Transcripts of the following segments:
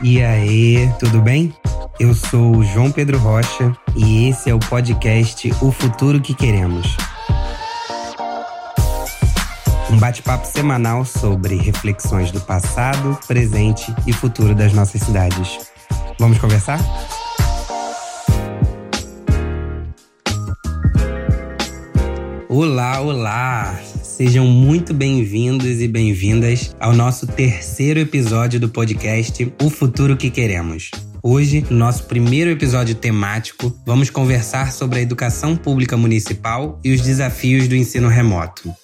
E aí, tudo bem? Eu sou o João Pedro Rocha e esse é o podcast O Futuro que Queremos. Um bate-papo semanal sobre reflexões do passado, presente e futuro das nossas cidades. Vamos conversar? Olá, olá! Sejam muito bem-vindos e bem-vindas ao nosso terceiro episódio do podcast O Futuro que Queremos. Hoje, no nosso primeiro episódio temático, vamos conversar sobre a educação pública municipal e os desafios do ensino remoto.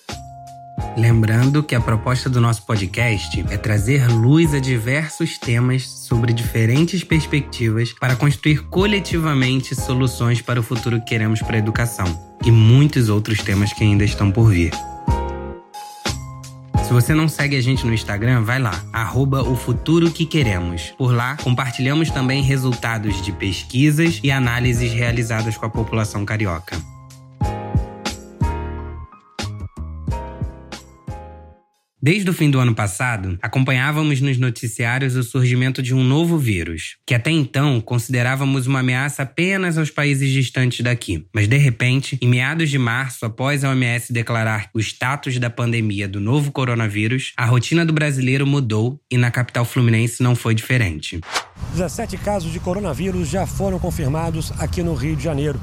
Lembrando que a proposta do nosso podcast é trazer luz a diversos temas sobre diferentes perspectivas para construir coletivamente soluções para o futuro que queremos para a educação e muitos outros temas que ainda estão por vir. Você não segue a gente no Instagram, vai lá, arroba o futuro que queremos. Por lá, compartilhamos também resultados de pesquisas e análises realizadas com a população carioca. Desde o fim do ano passado, acompanhávamos nos noticiários o surgimento de um novo vírus, que até então considerávamos uma ameaça apenas aos países distantes daqui. Mas de repente, em meados de março, após a OMS declarar o status da pandemia do novo coronavírus, a rotina do brasileiro mudou e na capital fluminense não foi diferente. 17 casos de coronavírus já foram confirmados aqui no Rio de Janeiro.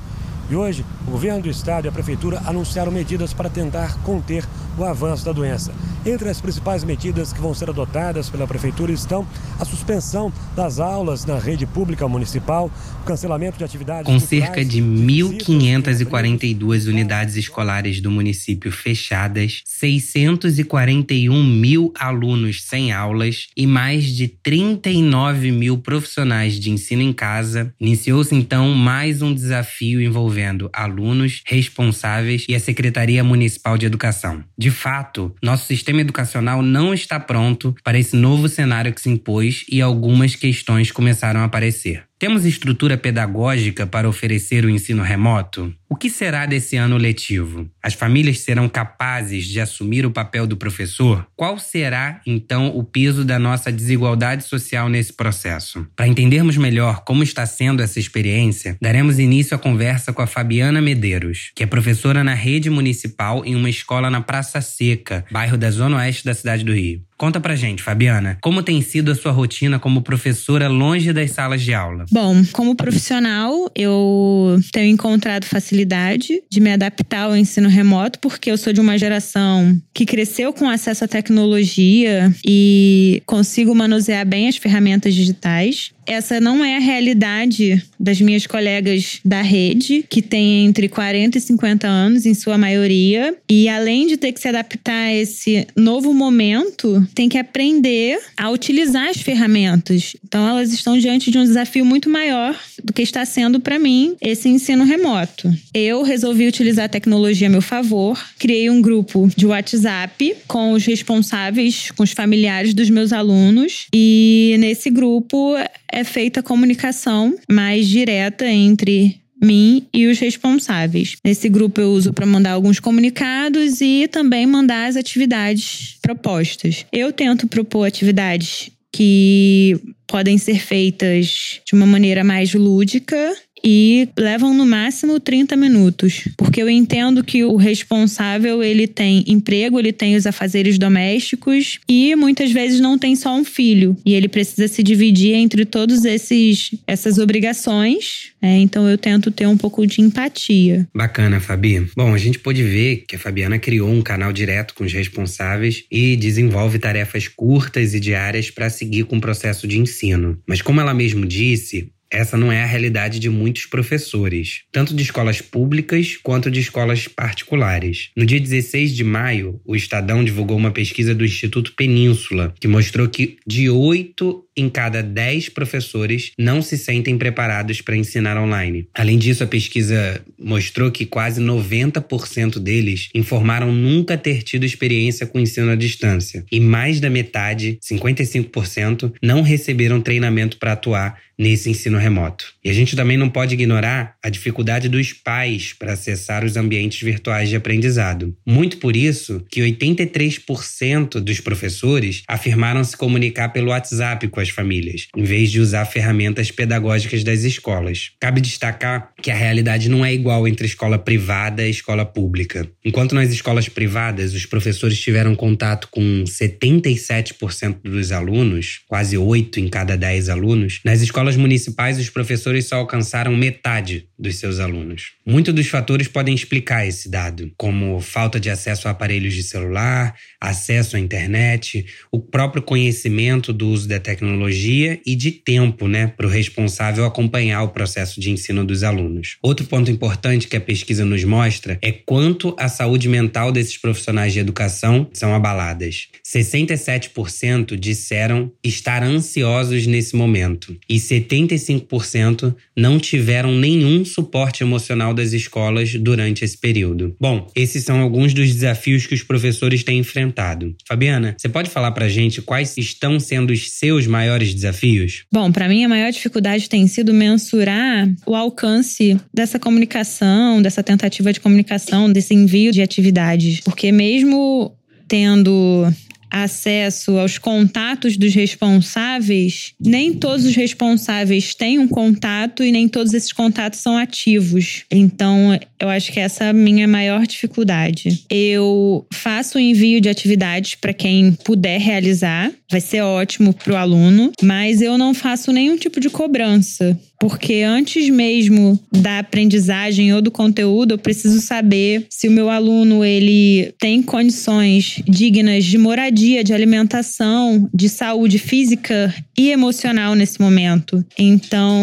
E hoje, o governo do estado e a prefeitura anunciaram medidas para tentar conter o avanço da doença. Entre as principais medidas que vão ser adotadas pela prefeitura estão a suspensão das aulas na rede pública municipal, o cancelamento de atividades. Com cerca de 1.542 unidades escolares do município fechadas, 641 mil alunos sem aulas e mais de 39 mil profissionais de ensino em casa, iniciou-se então mais um desafio envolvendo alunos, responsáveis e a Secretaria Municipal de Educação. De fato, nosso sistema educacional não está pronto para esse novo cenário que se impôs e algumas questões começaram a aparecer. Temos estrutura pedagógica para oferecer o ensino remoto? O que será desse ano letivo? As famílias serão capazes de assumir o papel do professor? Qual será, então, o peso da nossa desigualdade social nesse processo? Para entendermos melhor como está sendo essa experiência, daremos início à conversa com a Fabiana Medeiros, que é professora na rede municipal em uma escola na Praça Seca, bairro da Zona Oeste da cidade do Rio. Conta pra gente, Fabiana, como tem sido a sua rotina como professora longe das salas de aula? Bom, como profissional, eu tenho encontrado facilidade de me adaptar ao ensino remoto, porque eu sou de uma geração que cresceu com acesso à tecnologia e consigo manusear bem as ferramentas digitais essa não é a realidade das minhas colegas da rede, que têm entre 40 e 50 anos, em sua maioria. E além de ter que se adaptar a esse novo momento, tem que aprender a utilizar as ferramentas. Então, elas estão diante de um desafio muito maior do que está sendo para mim esse ensino remoto. Eu resolvi utilizar a tecnologia a meu favor, criei um grupo de WhatsApp com os responsáveis, com os familiares dos meus alunos, e nesse grupo é feita a comunicação mais direta entre mim e os responsáveis. Nesse grupo eu uso para mandar alguns comunicados e também mandar as atividades propostas. Eu tento propor atividades que podem ser feitas de uma maneira mais lúdica e levam no máximo 30 minutos, porque eu entendo que o responsável ele tem emprego, ele tem os afazeres domésticos e muitas vezes não tem só um filho e ele precisa se dividir entre todos esses essas obrigações. É, então eu tento ter um pouco de empatia. Bacana, Fabi. Bom, a gente pôde ver que a Fabiana criou um canal direto com os responsáveis e desenvolve tarefas curtas e diárias para seguir com o processo de ensino. Mas como ela mesmo disse, essa não é a realidade de muitos professores, tanto de escolas públicas quanto de escolas particulares. No dia 16 de maio, o Estadão divulgou uma pesquisa do Instituto Península, que mostrou que de 8 em cada 10 professores não se sentem preparados para ensinar online. Além disso, a pesquisa mostrou que quase 90% deles informaram nunca ter tido experiência com ensino à distância, e mais da metade, 55%, não receberam treinamento para atuar nesse ensino remoto. E a gente também não pode ignorar a dificuldade dos pais para acessar os ambientes virtuais de aprendizado. Muito por isso que 83% dos professores afirmaram se comunicar pelo WhatsApp com as famílias, em vez de usar ferramentas pedagógicas das escolas. Cabe destacar que a realidade não é igual entre escola privada e escola pública. Enquanto nas escolas privadas os professores tiveram contato com 77% dos alunos, quase 8 em cada 10 alunos, nas escolas municipais os professores só alcançaram metade dos seus alunos. Muitos dos fatores podem explicar esse dado, como falta de acesso a aparelhos de celular, acesso à internet, o próprio conhecimento do uso da tecnologia e de tempo, né, para o responsável acompanhar o processo de ensino dos alunos. Outro ponto importante que a pesquisa nos mostra é quanto a saúde mental desses profissionais de educação são abaladas. 67% disseram estar ansiosos nesse momento e 75% não tiveram nenhum suporte emocional das escolas durante esse período. Bom, esses são alguns dos desafios que os professores têm enfrentado. Fabiana, você pode falar pra gente quais estão sendo os seus maiores desafios? Bom, para mim a maior dificuldade tem sido mensurar o alcance dessa comunicação, dessa tentativa de comunicação, desse envio de atividades, porque mesmo tendo acesso aos contatos dos responsáveis, nem todos os responsáveis têm um contato e nem todos esses contatos são ativos. Então, eu acho que essa é a minha maior dificuldade. Eu faço o envio de atividades para quem puder realizar, vai ser ótimo para o aluno, mas eu não faço nenhum tipo de cobrança. Porque antes mesmo da aprendizagem ou do conteúdo, eu preciso saber se o meu aluno ele tem condições dignas de moradia, de alimentação, de saúde física e emocional nesse momento. Então,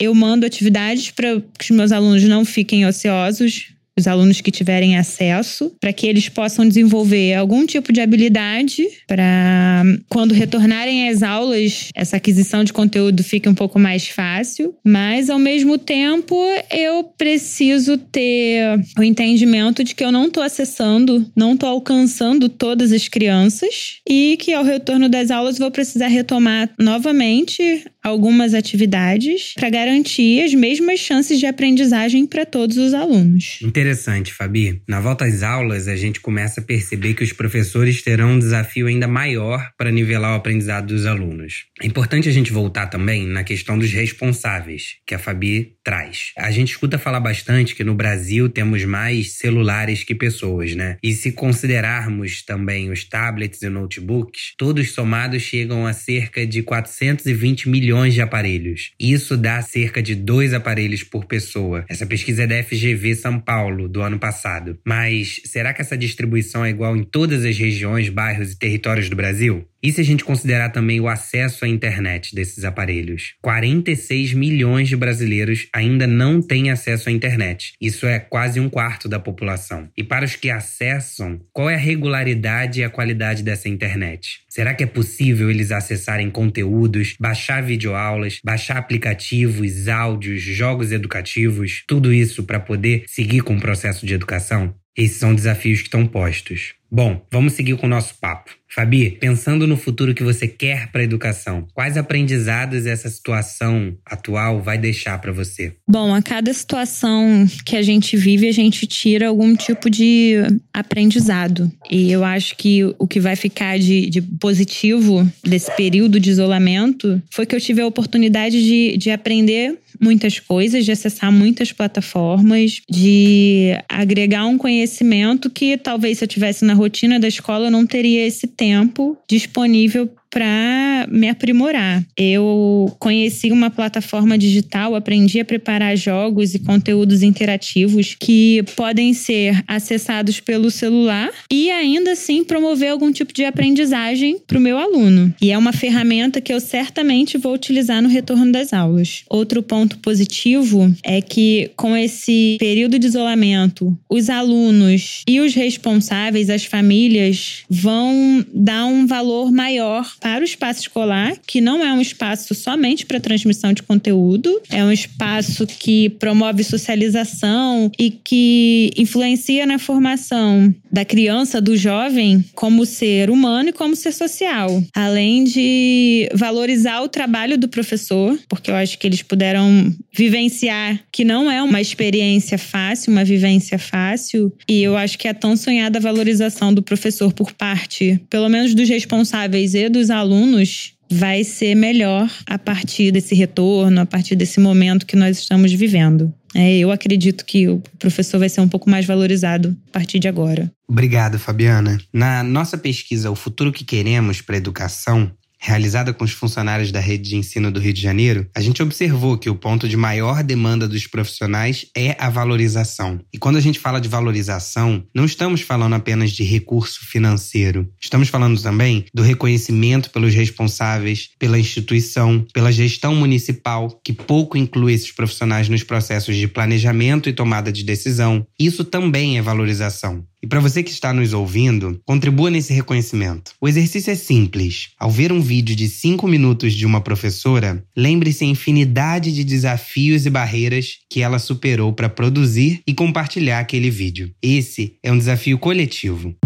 eu mando atividades para que os meus alunos não fiquem ociosos, os alunos que tiverem acesso, para que eles possam desenvolver algum tipo de habilidade para quando retornarem às aulas, essa aquisição de conteúdo fique um pouco mais fácil, mas ao mesmo tempo eu preciso ter o entendimento de que eu não estou acessando, não estou alcançando todas as crianças e que ao retorno das aulas vou precisar retomar novamente algumas atividades para garantir as mesmas chances de aprendizagem para todos os alunos. Interessante, Fabi. Na volta às aulas, a gente começa a perceber que os professores terão um desafio ainda maior para nivelar o aprendizado dos alunos. É importante a gente voltar também na questão dos responsáveis, que a Fabi traz. A gente escuta falar bastante que no Brasil temos mais celulares que pessoas, né? E se considerarmos também os tablets e notebooks, todos somados chegam a cerca de 420 milhões de aparelhos. Isso dá cerca de dois aparelhos por pessoa. Essa pesquisa é da FGV São Paulo, do ano passado. Mas será que essa distribuição é igual em todas as regiões, bairros e territórios do Brasil? E se a gente considerar também o acesso à internet desses aparelhos? 46 milhões de brasileiros ainda não têm acesso à internet. Isso é quase um quarto da população. E para os que acessam, qual é a regularidade e a qualidade dessa internet? Será que é possível eles acessarem conteúdos, baixar videoaulas, baixar aplicativos, áudios, jogos educativos, tudo isso para poder seguir com o processo de educação? Esses são desafios que estão postos. Bom, vamos seguir com o nosso papo. Fabi, pensando no futuro que você quer para a educação, quais aprendizados essa situação atual vai deixar para você? Bom, a cada situação que a gente vive, a gente tira algum tipo de aprendizado. E eu acho que o que vai ficar de, de positivo desse período de isolamento foi que eu tive a oportunidade de, de aprender muitas coisas, de acessar muitas plataformas, de agregar um conhecimento que talvez se eu tivesse na rotina da escola eu não teria esse tempo disponível para me aprimorar. Eu conheci uma plataforma digital, aprendi a preparar jogos e conteúdos interativos que podem ser acessados pelo celular e ainda assim promover algum tipo de aprendizagem para o meu aluno. E é uma ferramenta que eu certamente vou utilizar no retorno das aulas. Outro ponto positivo é que com esse período de isolamento, os alunos e os responsáveis, as famílias, vão dar um valor maior para o espaço escolar, que não é um espaço somente para transmissão de conteúdo, é um espaço que promove socialização e que influencia na formação da criança, do jovem, como ser humano e como ser social. Além de valorizar o trabalho do professor, porque eu acho que eles puderam vivenciar que não é uma experiência fácil, uma vivência fácil, e eu acho que a tão sonhada valorização do professor por parte, pelo menos dos responsáveis e dos alunos, vai ser melhor a partir desse retorno, a partir desse momento que nós estamos vivendo. É, eu acredito que o professor vai ser um pouco mais valorizado a partir de agora. Obrigado, Fabiana. Na nossa pesquisa O Futuro que Queremos para a Educação, realizada com os funcionários da rede de ensino do Rio de Janeiro, a gente observou que o ponto de maior demanda dos profissionais é a valorização. E quando a gente fala de valorização, não estamos falando apenas de recurso financeiro. Estamos falando também do reconhecimento pelos responsáveis, pela instituição, pela gestão municipal, que pouco inclui esses profissionais nos processos de planejamento e tomada de decisão. Isso também é valorização. E para você que está nos ouvindo, contribua nesse reconhecimento. O exercício é simples. Ao ver um vídeo de 5 minutos de uma professora, lembre-se a infinidade de desafios e barreiras que ela superou para produzir e compartilhar aquele vídeo. Esse é um desafio coletivo.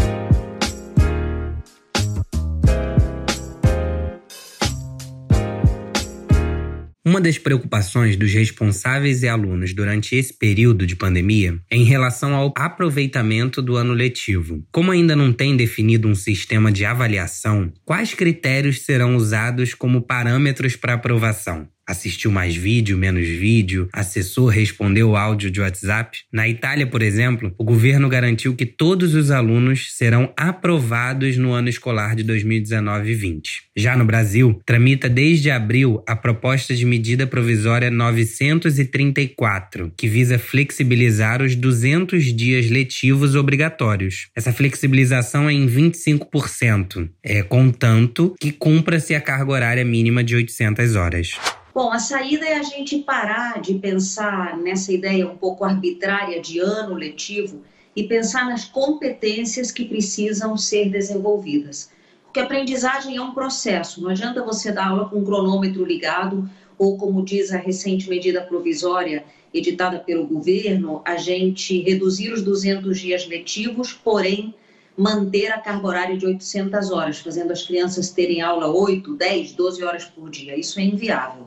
Uma das preocupações dos responsáveis e alunos durante esse período de pandemia é em relação ao aproveitamento do ano letivo. Como ainda não tem definido um sistema de avaliação, quais critérios serão usados como parâmetros para aprovação? Assistiu mais vídeo, menos vídeo, assessor respondeu áudio de WhatsApp. Na Itália, por exemplo, o governo garantiu que todos os alunos serão aprovados no ano escolar de 2019-20. Já no Brasil, tramita desde abril a proposta de medida provisória 934, que visa flexibilizar os 200 dias letivos obrigatórios. Essa flexibilização é em 25%, é contanto que cumpra-se a carga horária mínima de 800 horas. Bom, a saída é a gente parar de pensar nessa ideia um pouco arbitrária de ano letivo e pensar nas competências que precisam ser desenvolvidas. Porque aprendizagem é um processo, não adianta você dar aula com um cronômetro ligado ou, como diz a recente medida provisória editada pelo governo, a gente reduzir os 200 dias letivos, porém manter a carga horária de 800 horas, fazendo as crianças terem aula 8, 10, 12 horas por dia. Isso é inviável.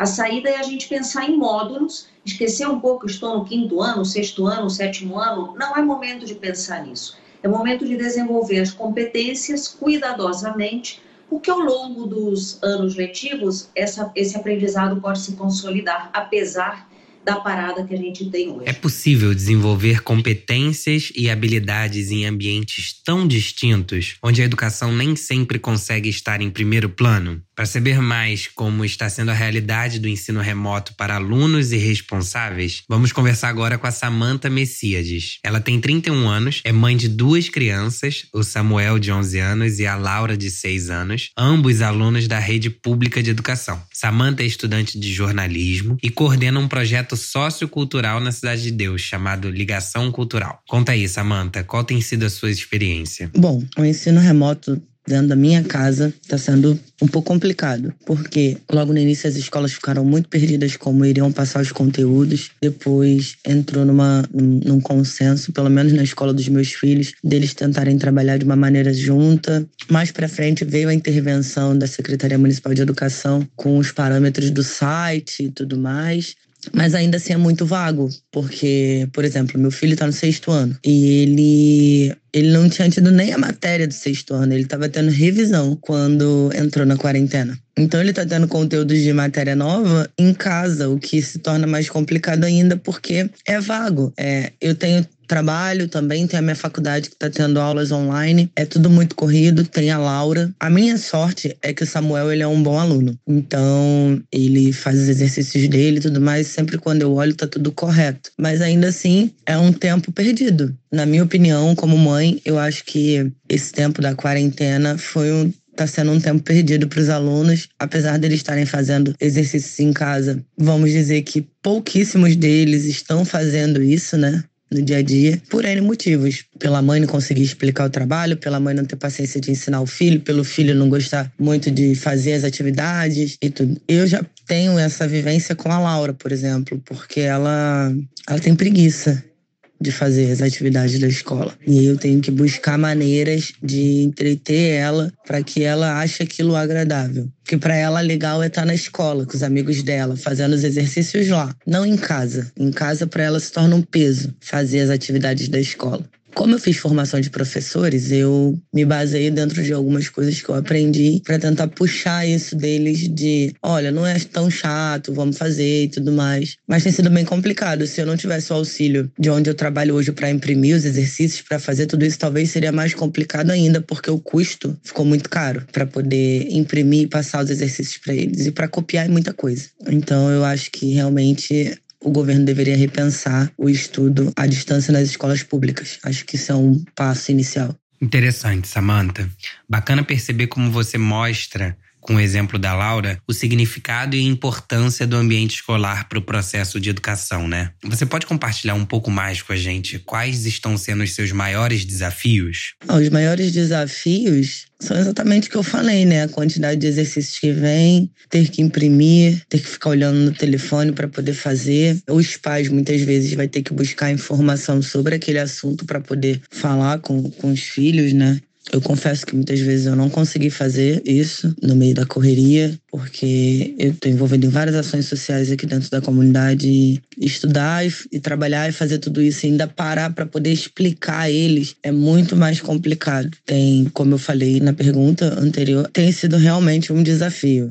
A saída é a gente pensar em módulos, esquecer um pouco, estou no quinto ano, sexto ano, sétimo ano, não é momento de pensar nisso. É momento de desenvolver as competências cuidadosamente, porque ao longo dos anos letivos, essa, esse aprendizado pode se consolidar, apesar da parada que a gente tem hoje. É possível desenvolver competências e habilidades em ambientes tão distintos, onde a educação nem sempre consegue estar em primeiro plano? Para saber mais como está sendo a realidade do ensino remoto para alunos e responsáveis, vamos conversar agora com a Samantha Messiades. Ela tem 31 anos, é mãe de duas crianças, o Samuel de 11 anos e a Laura de 6 anos, ambos alunos da rede pública de educação. Samantha é estudante de jornalismo e coordena um projeto sociocultural na Cidade de Deus chamado Ligação Cultural. Conta aí, Samantha, qual tem sido a sua experiência? Bom, o ensino remoto dentro da minha casa está sendo um pouco complicado, porque logo no início as escolas ficaram muito perdidas como iriam passar os conteúdos. Depois entrou numa, num consenso, pelo menos na escola dos meus filhos, deles tentarem trabalhar de uma maneira junta. Mais para frente veio a intervenção da Secretaria Municipal de Educação com os parâmetros do site e tudo mais. Mas ainda assim é muito vago, porque, por exemplo, meu filho está no sexto ano e ele ele não tinha tido nem a matéria do sexto ano, ele estava tendo revisão quando entrou na quarentena. Então ele está tendo conteúdo de matéria nova em casa, o que se torna mais complicado ainda porque é vago. É, eu tenho trabalho também, tem a minha faculdade que está tendo aulas online. É tudo muito corrido, tem a Laura. A minha sorte é que o Samuel ele é um bom aluno. Então, ele faz os exercícios dele e tudo mais, sempre quando eu olho tá tudo correto. Mas ainda assim, é um tempo perdido. Na minha opinião, como mãe, eu acho que esse tempo da quarentena foi um está sendo um tempo perdido para os alunos, apesar deles estarem fazendo exercícios em casa. Vamos dizer que pouquíssimos deles estão fazendo isso, né? no dia a dia, por N motivos. Pela mãe não conseguir explicar o trabalho, pela mãe não ter paciência de ensinar o filho, pelo filho não gostar muito de fazer as atividades e tudo. Eu já tenho essa vivência com a Laura, por exemplo, porque ela, ela tem preguiça de fazer as atividades da escola. E eu tenho que buscar maneiras de entreter ela para que ela ache aquilo agradável. Porque para ela legal é estar tá na escola com os amigos dela, fazendo os exercícios lá, não em casa. Em casa para ela se torna um peso fazer as atividades da escola. Como eu fiz formação de professores, eu me baseei dentro de algumas coisas que eu aprendi para tentar puxar isso deles de, olha, não é tão chato, vamos fazer e tudo mais. Mas tem sido bem complicado. Se eu não tivesse o auxílio de onde eu trabalho hoje para imprimir os exercícios, para fazer tudo isso, talvez seria mais complicado ainda, porque o custo ficou muito caro para poder imprimir e passar os exercícios para eles e para copiar é muita coisa. Então eu acho que realmente o governo deveria repensar o estudo à distância nas escolas públicas. Acho que isso é um passo inicial. Interessante, Samantha. Bacana perceber como você mostra com o exemplo da Laura, o significado e importância do ambiente escolar para o processo de educação, né? Você pode compartilhar um pouco mais com a gente quais estão sendo os seus maiores desafios? Ah, os maiores desafios são exatamente o que eu falei, né? A quantidade de exercícios que vem, ter que imprimir, ter que ficar olhando no telefone para poder fazer. Os pais muitas vezes vai ter que buscar informação sobre aquele assunto para poder falar com, com os filhos, né? Eu confesso que muitas vezes eu não consegui fazer isso no meio da correria, porque eu estou envolvido em várias ações sociais aqui dentro da comunidade. Estudar e, e trabalhar e fazer tudo isso e ainda parar para poder explicar a eles é muito mais complicado. Tem, como eu falei na pergunta anterior, tem sido realmente um desafio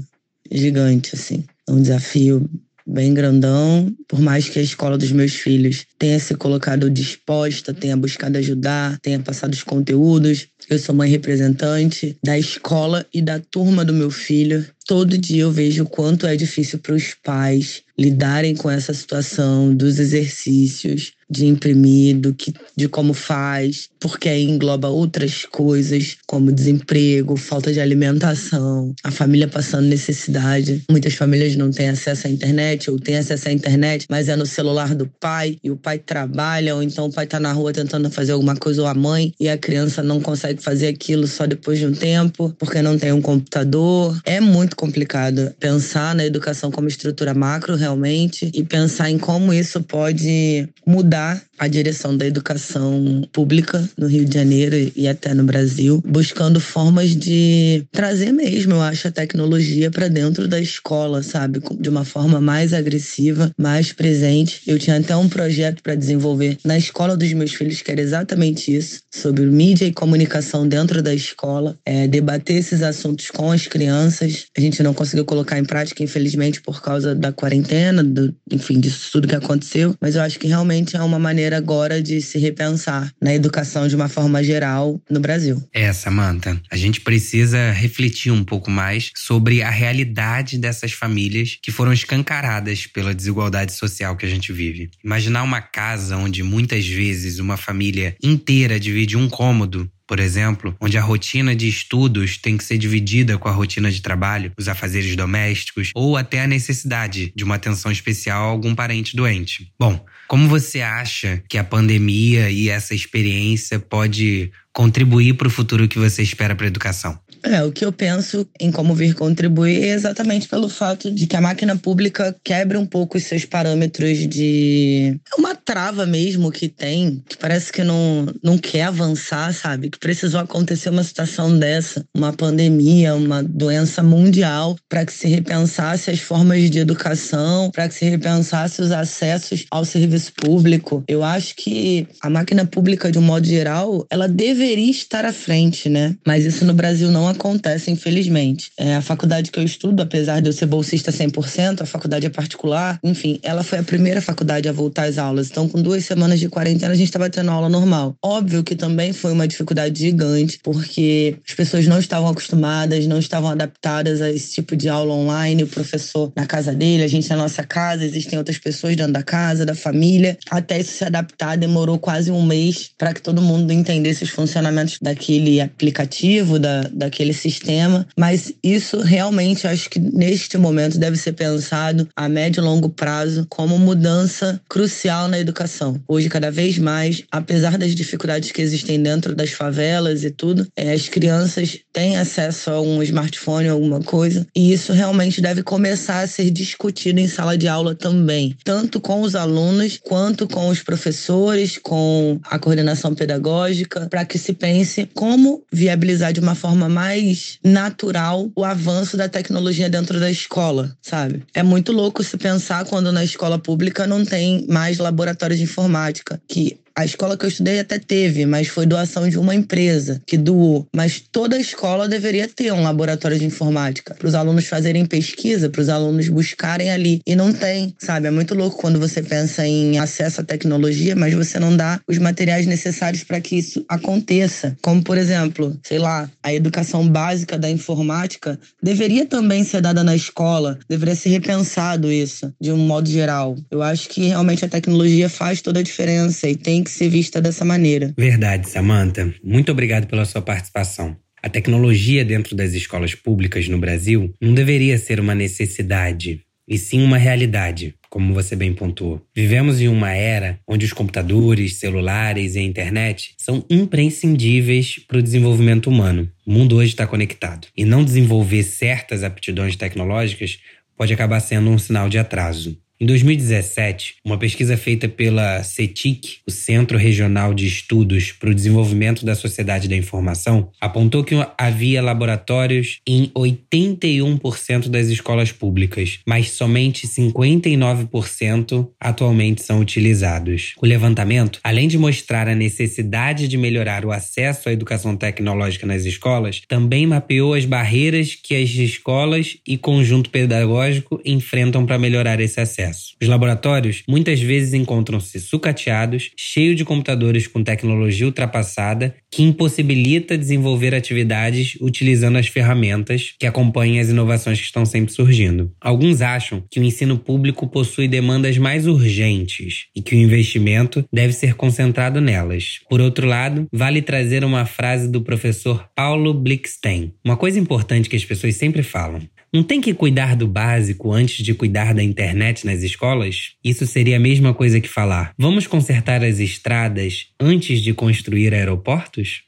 gigante, assim. Um desafio bem grandão, por mais que a escola dos meus filhos tenha se colocado disposta, tenha buscado ajudar, tenha passado os conteúdos. Eu sou mãe representante da escola e da turma do meu filho. Todo dia eu vejo o quanto é difícil para os pais lidarem com essa situação dos exercícios, de imprimir, do que, de como faz, porque aí engloba outras coisas, como desemprego, falta de alimentação, a família passando necessidade. Muitas famílias não têm acesso à internet, ou têm acesso à internet, mas é no celular do pai, e o pai trabalha, ou então o pai está na rua tentando fazer alguma coisa, ou a mãe, e a criança não consegue fazer aquilo só depois de um tempo, porque não tem um computador. É muito complicado pensar na educação como estrutura macro, realmente, e pensar em como isso pode mudar mudar a direção da educação pública no Rio de Janeiro e até no Brasil, buscando formas de trazer mesmo, eu acho, a tecnologia para dentro da escola, sabe? De uma forma mais agressiva, mais presente. Eu tinha até um projeto para desenvolver na escola dos meus filhos, que era exatamente isso, sobre mídia e comunicação dentro da escola, é, debater esses assuntos com as crianças. A gente não conseguiu colocar em prática, infelizmente, por causa da quarentena, do, enfim, disso tudo que aconteceu, mas eu acho que realmente é uma maneira agora de se repensar na educação de uma forma geral no Brasil. É, Samantha, a gente precisa refletir um pouco mais sobre a realidade dessas famílias que foram escancaradas pela desigualdade social que a gente vive. Imaginar uma casa onde muitas vezes uma família inteira divide um cômodo por exemplo, onde a rotina de estudos tem que ser dividida com a rotina de trabalho, os afazeres domésticos ou até a necessidade de uma atenção especial a algum parente doente. Bom, como você acha que a pandemia e essa experiência pode contribuir para o futuro que você espera para a educação? É, o que eu penso em como vir contribuir é exatamente pelo fato de que a máquina pública quebre um pouco os seus parâmetros de. É uma trava mesmo que tem, que parece que não, não quer avançar, sabe? Que precisou acontecer uma situação dessa, uma pandemia, uma doença mundial, para que se repensasse as formas de educação, para que se repensasse os acessos ao serviço público. Eu acho que a máquina pública, de um modo geral, ela deveria estar à frente, né? Mas isso no Brasil não acontece, infelizmente. É, a faculdade que eu estudo, apesar de eu ser bolsista 100%, a faculdade é particular, enfim, ela foi a primeira faculdade a voltar às aulas. Então, com duas semanas de quarentena, a gente estava tendo aula normal. Óbvio que também foi uma dificuldade gigante, porque as pessoas não estavam acostumadas, não estavam adaptadas a esse tipo de aula online. O professor na casa dele, a gente na nossa casa, existem outras pessoas dentro da casa, da família. Até isso se adaptar, demorou quase um mês para que todo mundo entendesse os funcionamentos daquele aplicativo, da, daquele sistema, mas isso realmente acho que neste momento deve ser pensado a médio e longo prazo como mudança crucial na educação. Hoje, cada vez mais, apesar das dificuldades que existem dentro das favelas e tudo, é, as crianças acesso a um smartphone, alguma coisa, e isso realmente deve começar a ser discutido em sala de aula também, tanto com os alunos quanto com os professores, com a coordenação pedagógica, para que se pense como viabilizar de uma forma mais natural o avanço da tecnologia dentro da escola, sabe? É muito louco se pensar quando na escola pública não tem mais laboratórios de informática, que a escola que eu estudei até teve, mas foi doação de uma empresa que doou. Mas toda escola deveria ter um laboratório de informática para os alunos fazerem pesquisa, para os alunos buscarem ali. E não tem, sabe? É muito louco quando você pensa em acesso à tecnologia, mas você não dá os materiais necessários para que isso aconteça. Como, por exemplo, sei lá, a educação básica da informática deveria também ser dada na escola, deveria ser repensado isso, de um modo geral. Eu acho que realmente a tecnologia faz toda a diferença e tem que que ser vista dessa maneira. Verdade, Samantha. Muito obrigado pela sua participação. A tecnologia dentro das escolas públicas no Brasil não deveria ser uma necessidade, e sim uma realidade, como você bem pontuou. Vivemos em uma era onde os computadores, celulares e a internet são imprescindíveis para o desenvolvimento humano. O mundo hoje está conectado. E não desenvolver certas aptidões tecnológicas pode acabar sendo um sinal de atraso. Em 2017, uma pesquisa feita pela CETIC, o Centro Regional de Estudos para o Desenvolvimento da Sociedade da Informação, apontou que havia laboratórios em 81% das escolas públicas, mas somente 59% atualmente são utilizados. O levantamento, além de mostrar a necessidade de melhorar o acesso à educação tecnológica nas escolas, também mapeou as barreiras que as escolas e conjunto pedagógico enfrentam para melhorar esse acesso acesso. Os laboratórios muitas vezes encontram-se sucateados, cheios de computadores com tecnologia ultrapassada que impossibilita desenvolver atividades utilizando as ferramentas que acompanham as inovações que estão sempre surgindo. Alguns acham que o ensino público possui demandas mais urgentes e que o investimento deve ser concentrado nelas. Por outro lado, vale trazer uma frase do professor Paulo Blickstein. Uma coisa importante que as pessoas sempre falam: não tem que cuidar do básico antes de cuidar da internet nas escolas? Isso seria a mesma coisa que falar: vamos consertar as estradas antes de construir aeroportos?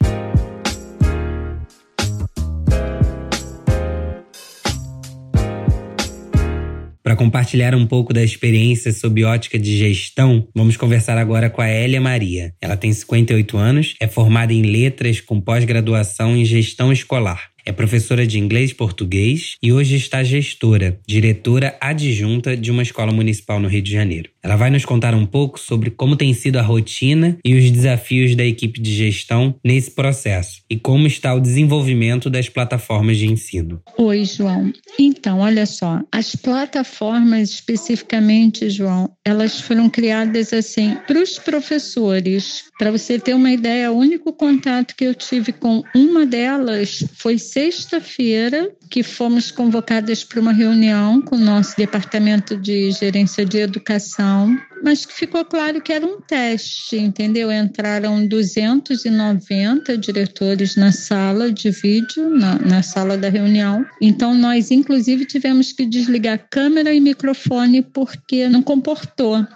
Para compartilhar um pouco da experiência sob ótica de gestão, vamos conversar agora com a Elia Maria. Ela tem 58 anos, é formada em letras com pós-graduação em gestão escolar. É professora de inglês e português e hoje está gestora, diretora adjunta de uma escola municipal no Rio de Janeiro. Ela vai nos contar um pouco sobre como tem sido a rotina e os desafios da equipe de gestão nesse processo e como está o desenvolvimento das plataformas de ensino. Oi, João. Então, olha só, as plataformas especificamente, João, elas foram criadas assim para os professores. Para você ter uma ideia, o único contato que eu tive com uma delas foi sexta-feira, que fomos convocadas para uma reunião com o nosso departamento de gerência de educação, mas que ficou claro que era um teste, entendeu? Entraram 290 diretores na sala de vídeo, na, na sala da reunião. Então, nós, inclusive, tivemos que desligar câmera e microfone porque não comportou,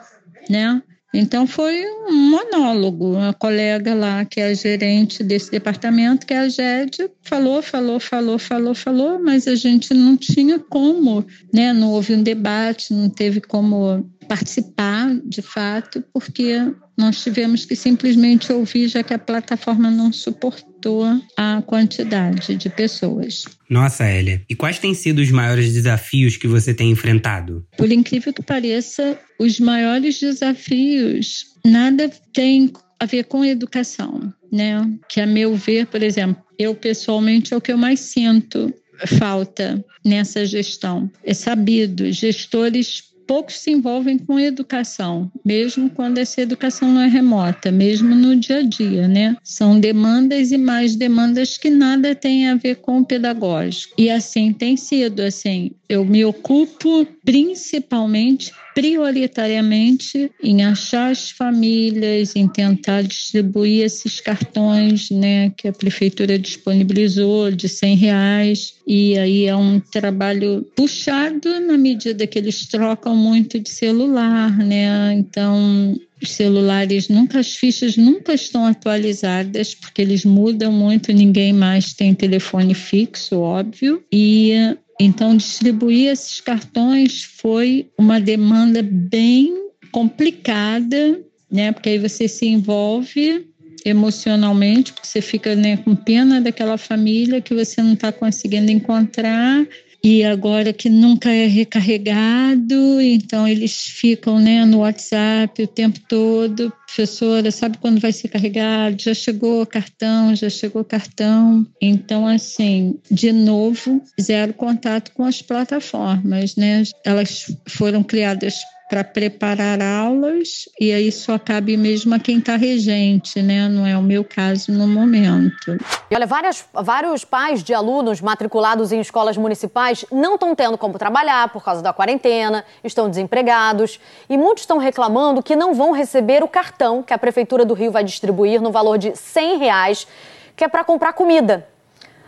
né? Então foi um monólogo. Uma colega lá, que é a gerente desse departamento, que é a GED, falou, falou, falou, falou, falou, mas a gente não tinha como, né? Não houve um debate, não teve como participar de fato, porque nós tivemos que simplesmente ouvir, já que a plataforma não suportou a quantidade de pessoas. Nossa, Elia. E quais têm sido os maiores desafios que você tem enfrentado? Por incrível que pareça, os maiores desafios nada tem a ver com educação, né? Que a meu ver, por exemplo, eu pessoalmente é o que eu mais sinto falta nessa gestão. É sabido, gestores poucos se envolvem com educação, mesmo quando essa educação não é remota, mesmo no dia a dia, né? São demandas e mais demandas que nada tem a ver com o pedagógico. E assim tem sido, assim, eu me ocupo principalmente, prioritariamente, em achar as famílias, em tentar distribuir esses cartões né, que a prefeitura disponibilizou de 100 reais. E aí é um trabalho puxado na medida que eles trocam muito de celular, né? Então, os celulares nunca, as fichas nunca estão atualizadas, porque eles mudam muito, ninguém mais tem telefone fixo, óbvio. E então, distribuir esses cartões foi uma demanda bem complicada, né? Porque aí você se envolve emocionalmente, porque você fica né, com pena daquela família que você não está conseguindo encontrar e agora que nunca é recarregado, então eles ficam né, no WhatsApp o tempo todo. Professora, sabe quando vai ser carregado? Já chegou cartão, já chegou cartão. Então, assim, de novo, zero contato com as plataformas, né? Elas foram criadas para preparar aulas e aí só cabe mesmo a quem está regente, né? Não é o meu caso no momento. E olha, várias, vários pais de alunos matriculados em escolas municipais não estão tendo como trabalhar por causa da quarentena, estão desempregados e muitos estão reclamando que não vão receber o cartão que a Prefeitura do Rio vai distribuir no valor de 100 reais, que é para comprar comida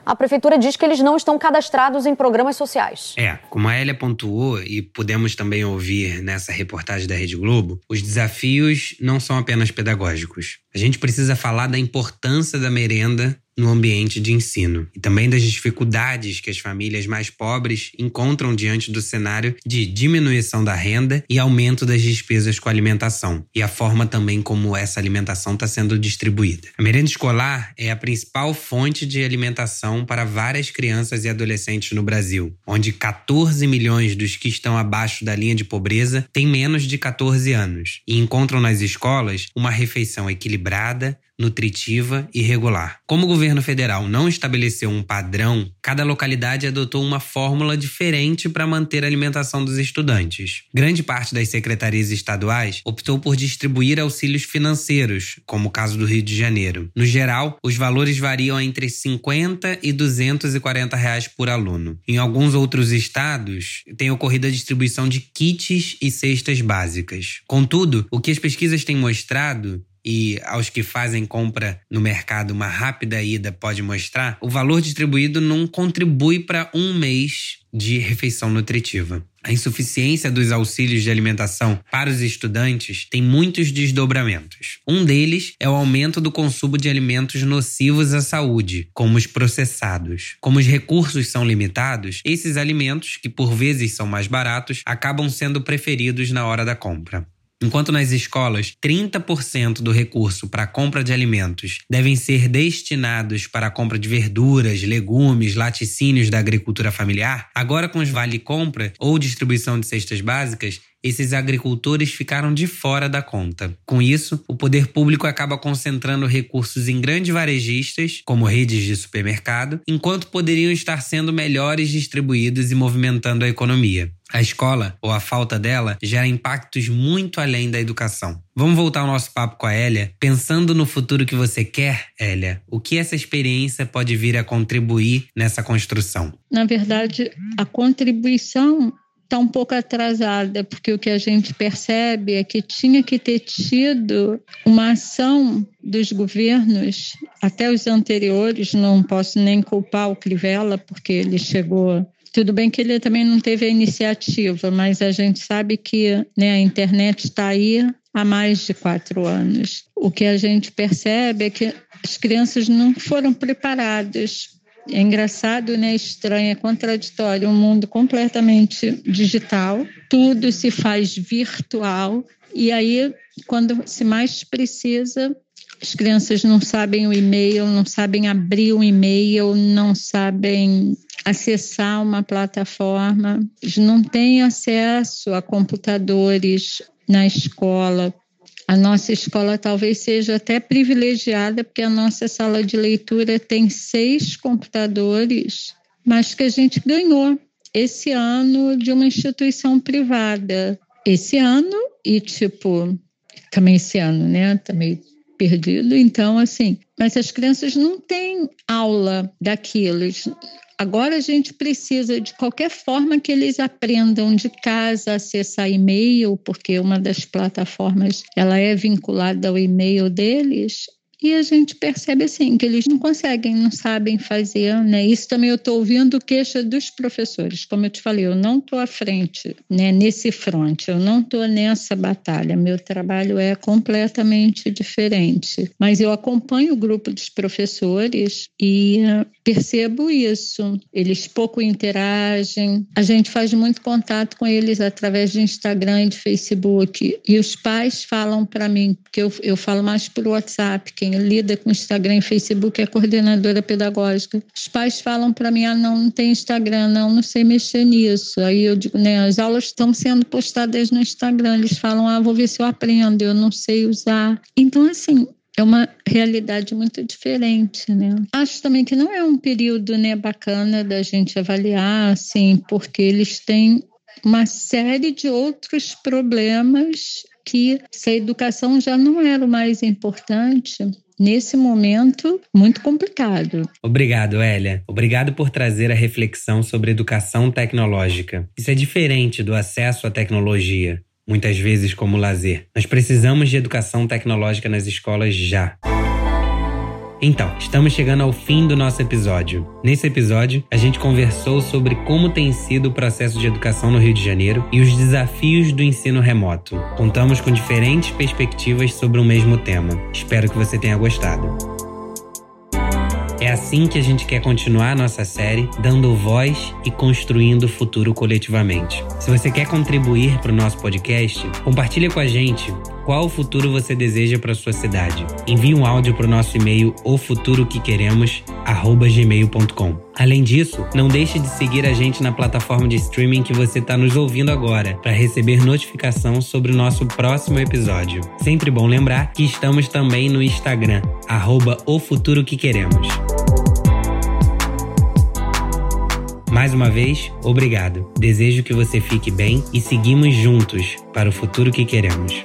a prefeitura diz que eles não estão cadastrados em programas sociais. É, como a Elia pontuou e pudemos também ouvir nessa reportagem da Rede Globo, os desafios não são apenas pedagógicos. A gente precisa falar da importância da merenda no ambiente de ensino e também das dificuldades que as famílias mais pobres encontram diante do cenário de diminuição da renda e aumento das despesas com alimentação e a forma também como essa alimentação está sendo distribuída. A merenda escolar é a principal fonte de alimentação para várias crianças e adolescentes no Brasil, onde 14 milhões dos que estão abaixo da linha de pobreza têm menos de 14 anos e encontram nas escolas uma refeição equilibrada, nutritiva e regular. Como o governo federal não estabeleceu um padrão, cada localidade adotou uma fórmula diferente para manter a alimentação dos estudantes. Grande parte das secretarias estaduais optou por distribuir auxílios financeiros, como o caso do Rio de Janeiro. No geral, os valores variam entre 50 e 240 reais por aluno. Em alguns outros estados, tem ocorrido a distribuição de kits e cestas básicas. Contudo, o que as pesquisas têm mostrado e aos que fazem compra no mercado uma rápida ida pode mostrar, o valor distribuído não contribui para um mês de refeição nutritiva. A insuficiência dos auxílios de alimentação para os estudantes tem muitos desdobramentos. Um deles é o aumento do consumo de alimentos nocivos à saúde, como os processados. Como os recursos são limitados, esses alimentos, que por vezes são mais baratos, acabam sendo preferidos na hora da compra. Enquanto nas escolas 30% do recurso para a compra de alimentos devem ser destinados para a compra de verduras, legumes, laticínios da agricultura familiar, agora com os vale compra ou distribuição de cestas básicas, esses agricultores ficaram de fora da conta. Com isso, o poder público acaba concentrando recursos em grandes varejistas, como redes de supermercado, enquanto poderiam estar sendo melhores distribuídos e movimentando a economia. A escola, ou a falta dela, gera impactos muito além da educação. Vamos voltar ao nosso papo com a Elia, pensando no futuro que você quer, Elia. O que essa experiência pode vir a contribuir nessa construção? Na verdade, a contribuição está um pouco atrasada, porque o que a gente percebe é que tinha que ter tido uma ação dos governos, até os anteriores, não posso nem culpar o Crivella, porque ele chegou. Tudo bem que ele também não teve a iniciativa, mas a gente sabe que né, a internet está aí há mais de quatro anos. O que a gente percebe é que as crianças não foram preparadas é engraçado, né? Estranho, é contraditório. Um mundo completamente digital, tudo se faz virtual. E aí, quando se mais precisa, as crianças não sabem o e-mail, não sabem abrir o e-mail, não sabem acessar uma plataforma, não têm acesso a computadores na escola. A nossa escola talvez seja até privilegiada, porque a nossa sala de leitura tem seis computadores, mas que a gente ganhou esse ano de uma instituição privada. Esse ano, e tipo, também esse ano, né? Também perdido. Então, assim, mas as crianças não têm aula daquilo. Agora a gente precisa, de qualquer forma, que eles aprendam de casa a acessar e-mail, porque uma das plataformas ela é vinculada ao e-mail deles. E a gente percebe assim que eles não conseguem, não sabem fazer, né? Isso também eu estou ouvindo queixa dos professores. Como eu te falei, eu não estou à frente, né? Nesse fronte, eu não estou nessa batalha. Meu trabalho é completamente diferente. Mas eu acompanho o grupo dos professores e percebo isso. Eles pouco interagem. A gente faz muito contato com eles através de Instagram e de Facebook. E os pais falam para mim, porque eu, eu falo mais por WhatsApp. Quem quem lida com Instagram e Facebook é coordenadora pedagógica. Os pais falam para mim: ah, não, não tem Instagram, não, não sei mexer nisso. Aí eu digo: né, as aulas estão sendo postadas no Instagram. Eles falam: ah, vou ver se eu aprendo, eu não sei usar. Então, assim, é uma realidade muito diferente, né? Acho também que não é um período né, bacana da gente avaliar, assim, porque eles têm uma série de outros problemas que se a educação já não era o mais importante, nesse momento muito complicado. Obrigado, Elia. Obrigado por trazer a reflexão sobre educação tecnológica. Isso é diferente do acesso à tecnologia, muitas vezes como lazer. Nós precisamos de educação tecnológica nas escolas já. Então, estamos chegando ao fim do nosso episódio. Nesse episódio, a gente conversou sobre como tem sido o processo de educação no Rio de Janeiro e os desafios do ensino remoto. Contamos com diferentes perspectivas sobre o mesmo tema. Espero que você tenha gostado. É assim que a gente quer continuar a nossa série, dando voz e construindo o futuro coletivamente. Se você quer contribuir para o nosso podcast, compartilhe com a gente qual futuro você deseja para sua cidade. Envie um áudio para o nosso e-mail ofuturoquequeremos@gmail.com. Além disso, não deixe de seguir a gente na plataforma de streaming que você está nos ouvindo agora para receber notificação sobre o nosso próximo episódio. Sempre bom lembrar que estamos também no Instagram, arroba o futuro que queremos. Mais uma vez, obrigado. Desejo que você fique bem e seguimos juntos para o futuro que queremos.